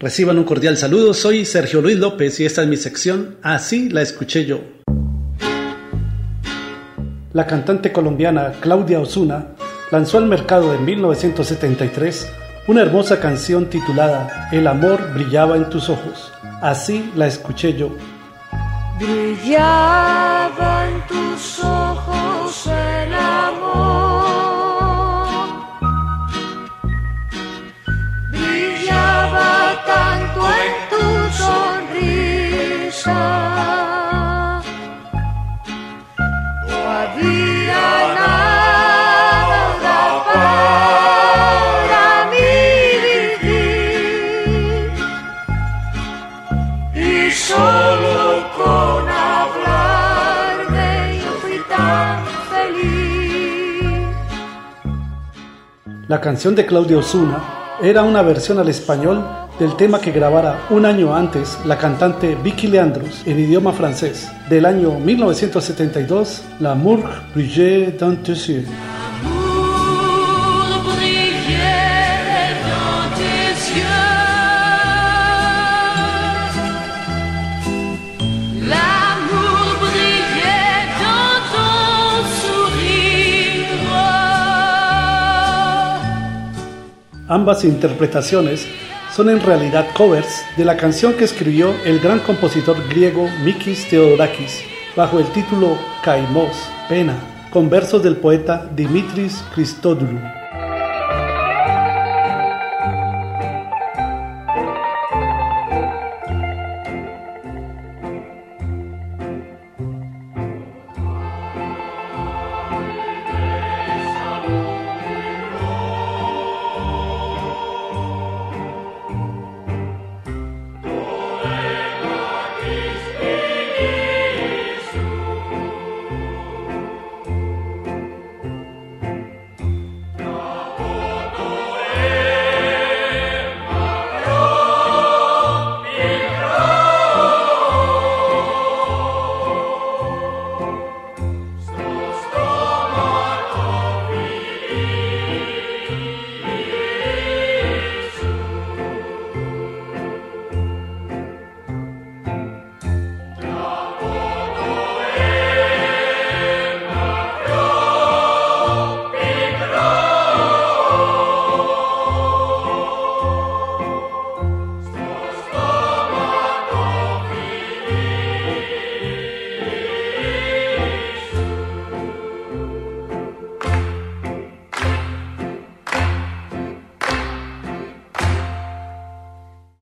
Reciban un cordial saludo, soy Sergio Luis López y esta es mi sección Así la escuché yo. La cantante colombiana Claudia Osuna lanzó al mercado en 1973 una hermosa canción titulada El amor brillaba en tus ojos. Así la escuché yo. Brillaba en tus ojos La canción de Claudia Osuna era una versión al español del tema que grabara un año antes la cantante Vicky Leandros en idioma francés del año 1972, L'amour brillait dans tes. Ambas interpretaciones son en realidad covers de la canción que escribió el gran compositor griego Mikis Theodorakis bajo el título Kaimos, pena, con versos del poeta Dimitris Christodoulou.